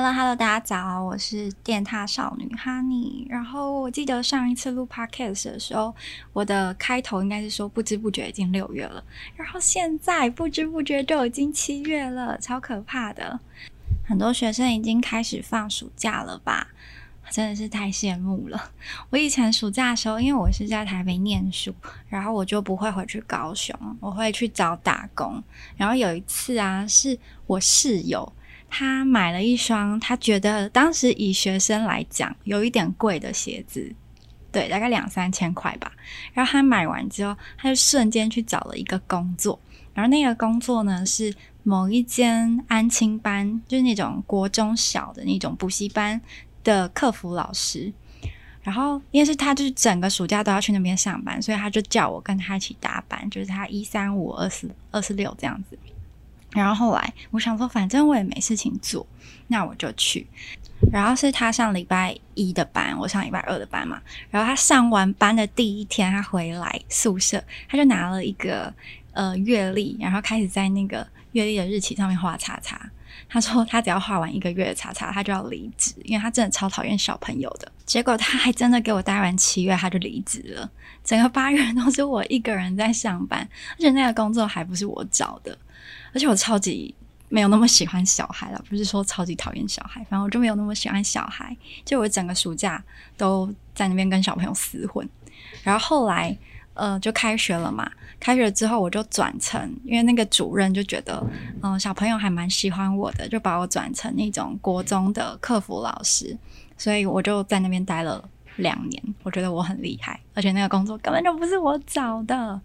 Hello Hello，大家早，我是电踏少女 Honey。然后我记得上一次录 Podcast 的时候，我的开头应该是说不知不觉已经六月了，然后现在不知不觉就已经七月了，超可怕的。很多学生已经开始放暑假了吧？真的是太羡慕了。我以前暑假的时候，因为我是在台北念书，然后我就不会回去高雄，我会去找打工。然后有一次啊，是我室友。他买了一双，他觉得当时以学生来讲有一点贵的鞋子，对，大概两三千块吧。然后他买完之后，他就瞬间去找了一个工作，然后那个工作呢是某一间安亲班，就是那种国中小的那种补习班的客服老师。然后因为是他就是整个暑假都要去那边上班，所以他就叫我跟他一起搭班，就是他一三五二四二四六这样子。然后后来我想说，反正我也没事情做，那我就去。然后是他上礼拜一的班，我上礼拜二的班嘛。然后他上完班的第一天，他回来宿舍，他就拿了一个呃月历，然后开始在那个月历的日期上面画叉叉。他说他只要画完一个月的叉叉，他就要离职，因为他真的超讨厌小朋友的。结果他还真的给我待完七月，他就离职了。整个八月都是我一个人在上班，而且那个工作还不是我找的。而且我超级没有那么喜欢小孩了，不是说超级讨厌小孩，反正我就没有那么喜欢小孩。就我整个暑假都在那边跟小朋友厮混，然后后来呃就开学了嘛，开学之后我就转成，因为那个主任就觉得嗯、小朋友还蛮喜欢我的，就把我转成那种国中的客服老师，所以我就在那边待了两年。我觉得我很厉害，而且那个工作根本就不是我找的。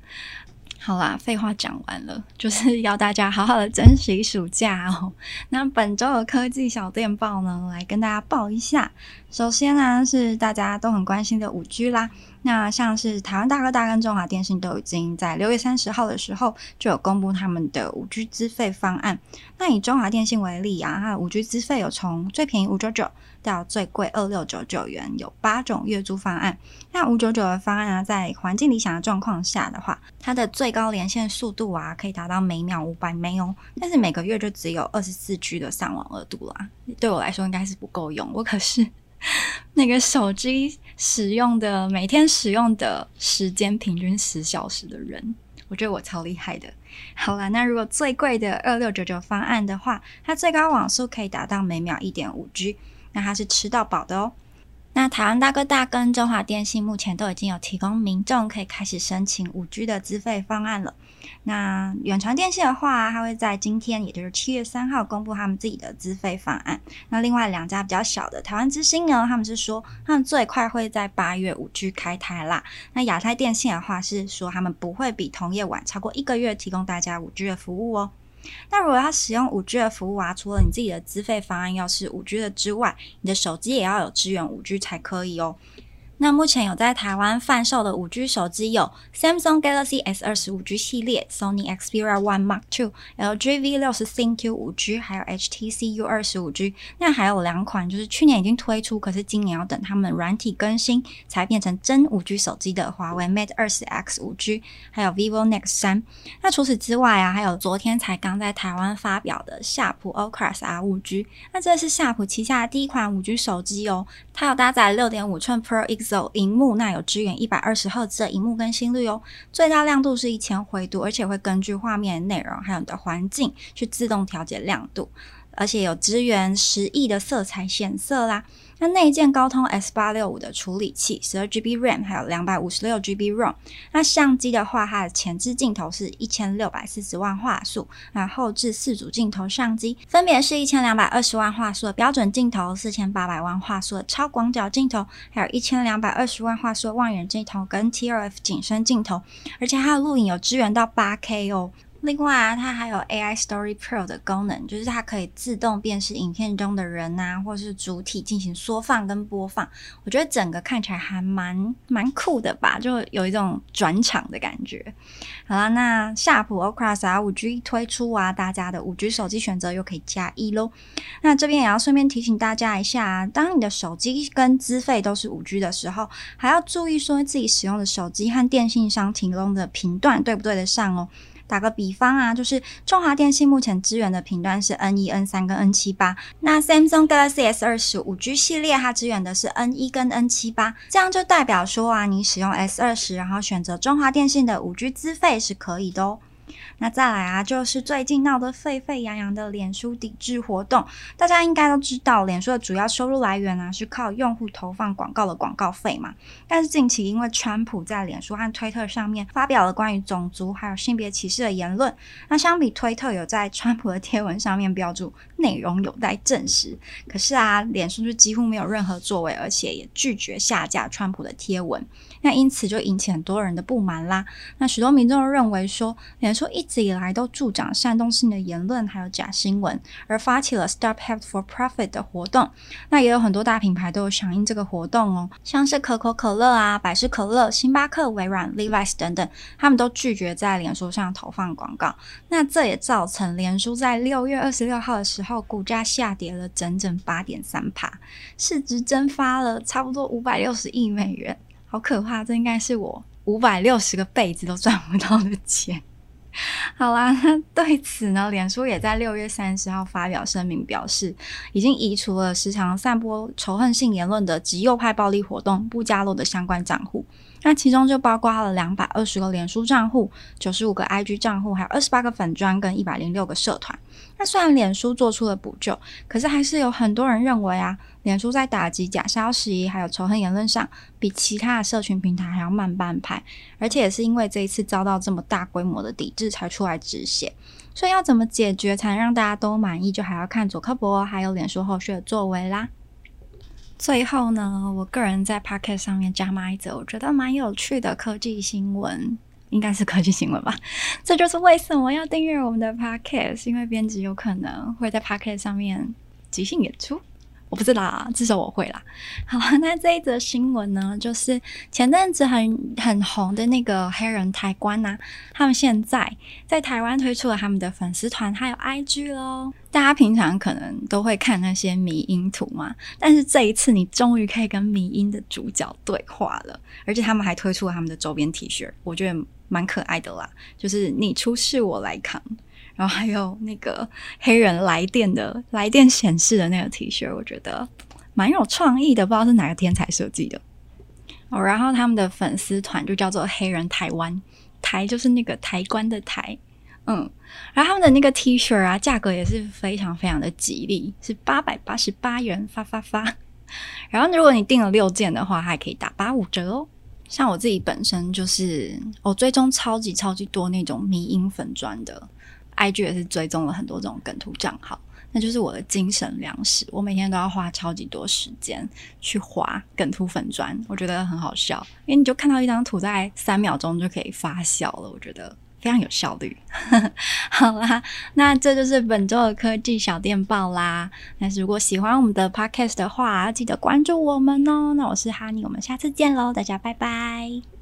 好啦，废话讲完了，就是要大家好好的珍惜暑假哦。那本周的科技小电报呢，来跟大家报一下。首先呢，是大家都很关心的五 G 啦。那像是台湾大哥大跟中华电信都已经在六月三十号的时候就有公布他们的五 G 资费方案。那以中华电信为例啊，它的五 G 资费有从最便宜五九九到最贵二六九九元，有八种月租方案。那五九九的方案啊，在环境理想的状况下的话，它的最高连线速度啊，可以达到每秒五百 M 哦。但是每个月就只有二十四 G 的上网额度啦，对我来说应该是不够用。我可是。那个手机使用的每天使用的时间平均十小时的人，我觉得我超厉害的。好啦，那如果最贵的二六九九方案的话，它最高网速可以达到每秒一点五 G，那它是吃到饱的哦。那台湾大哥大跟中华电信目前都已经有提供民众可以开始申请五 G 的资费方案了。那远传电信的话，它会在今天，也就是七月三号公布他们自己的资费方案。那另外两家比较小的台湾之星呢，他们是说他们最快会在八月五 G 开台啦。那亚太电信的话是说他们不会比同业晚超过一个月提供大家五 G 的服务哦。那如果要使用五 G 的服务啊，除了你自己的资费方案要是五 G 的之外，你的手机也要有支援五 G 才可以哦。那目前有在台湾贩售的五 G 手机有 Samsung Galaxy S 二十五 G 系列、Sony Xperia One Mark Two、LG V 六十 ThinQ 五 G，还有 HTC U 二十五 G。那还有两款就是去年已经推出，可是今年要等他们软体更新才变成真五 G 手机的华为 Mate 二十 X 五 G，还有 vivo Nex 三。那除此之外啊，还有昨天才刚在台湾发表的夏普 Ocras R 五 G。那这是夏普旗下的第一款五 G 手机哦，它有搭载六点五寸 Pro X。走荧幕，那有支援一百二十赫兹的荧幕更新率哦，最大亮度是一千辉度，而且会根据画面内容还有你的环境去自动调节亮度。而且有支援十亿的色彩显色啦。那内建高通 S 八六五的处理器，十二 GB RAM，还有两百五十六 GB ROM。那相机的话，它的前置镜头是一千六百四十万画素，那后置四组镜头相机分别是一千两百二十万画素的标准镜头，四千八百万画素的超广角镜头，还有一千两百二十万画素的望远镜头跟 T R F 景深镜头。而且它的录影有支援到八 K 哦。另外啊，它还有 AI Story Pro 的功能，就是它可以自动辨识影片中的人啊，或是主体进行缩放跟播放。我觉得整个看起来还蛮蛮酷的吧，就有一种转场的感觉。好啦，那夏普 Ocras R5G 推出啊，大家的 5G 手机选择又可以加一喽。那这边也要顺便提醒大家一下啊，当你的手机跟资费都是 5G 的时候，还要注意说自己使用的手机和电信商提供的频段对不对得上哦。打个比方啊，就是中华电信目前支援的频段是 N 一、N 三跟 N 七八，那 Samsung Galaxy S 二十五 G 系列它支援的是 N 一跟 N 七八，这样就代表说啊，你使用 S 二十，然后选择中华电信的五 G 资费是可以的哦。那再来啊，就是最近闹得沸沸扬扬的脸书抵制活动，大家应该都知道，脸书的主要收入来源啊是靠用户投放广告的广告费嘛。但是近期因为川普在脸书和推特上面发表了关于种族还有性别歧视的言论，那相比推特有在川普的贴文上面标注内容有待证实，可是啊，脸书就几乎没有任何作为，而且也拒绝下架川普的贴文，那因此就引起很多人的不满啦。那许多民众都认为说，脸书一直以来都助长煽动性的言论，还有假新闻，而发起了 Stop Hate for Profit 的活动。那也有很多大品牌都有响应这个活动哦，像是可口可乐啊、百事可乐、星巴克、微软、Levi's 等等，他们都拒绝在脸书上投放广告。那这也造成脸书在六月二十六号的时候，股价下跌了整整八点三趴，市值蒸发了差不多五百六十亿美元，好可怕！这应该是我五百六十个辈子都赚不到的钱。好啦，对此呢，脸书也在六月三十号发表声明，表示已经移除了时常散播仇恨性言论的极右派暴力活动不加入的相关账户。那其中就包括了两百二十个脸书账户、九十五个 IG 账户，还有二十八个粉专跟一百零六个社团。那虽然脸书做出了补救，可是还是有很多人认为啊，脸书在打击假消息还有仇恨言论上，比其他的社群平台还要慢半拍。而且也是因为这一次遭到这么大规模的抵制，才出来止血。所以要怎么解决才能让大家都满意，就还要看佐克柏还有脸书后续的作为啦。最后呢，我个人在 Pocket 上面加码一则，我觉得蛮有趣的科技新闻，应该是科技新闻吧。这就是为什么要订阅我们的 Podcast，因为编辑有可能会在 Podcast 上面即兴演出。我不知道啊，至少我会啦。好，那这一则新闻呢，就是前阵子很很红的那个黑人抬棺呐，他们现在在台湾推出了他们的粉丝团，还有 IG 喽。大家平常可能都会看那些迷因图嘛，但是这一次你终于可以跟迷因的主角对话了，而且他们还推出了他们的周边 T 恤，我觉得蛮可爱的啦，就是你出事我来扛。然后还有那个黑人来电的来电显示的那个 T 恤，我觉得蛮有创意的，不知道是哪个天才设计的哦。然后他们的粉丝团就叫做“黑人台湾”，台就是那个台湾的台，嗯。然后他们的那个 T 恤啊，价格也是非常非常的吉利，是八百八十八元发发发。然后如果你订了六件的话，还可以打八五折哦。像我自己本身就是我追踪超级超级多那种迷因粉砖的。IG 也是追踪了很多这种梗图账号，那就是我的精神粮食。我每天都要花超级多时间去划梗图粉专，我觉得很好笑，因为你就看到一张图在三秒钟就可以发笑了，我觉得非常有效率。好啦，那这就是本周的科技小电报啦。那如果喜欢我们的 Podcast 的话，记得关注我们哦。那我是哈尼，我们下次见喽，大家拜拜。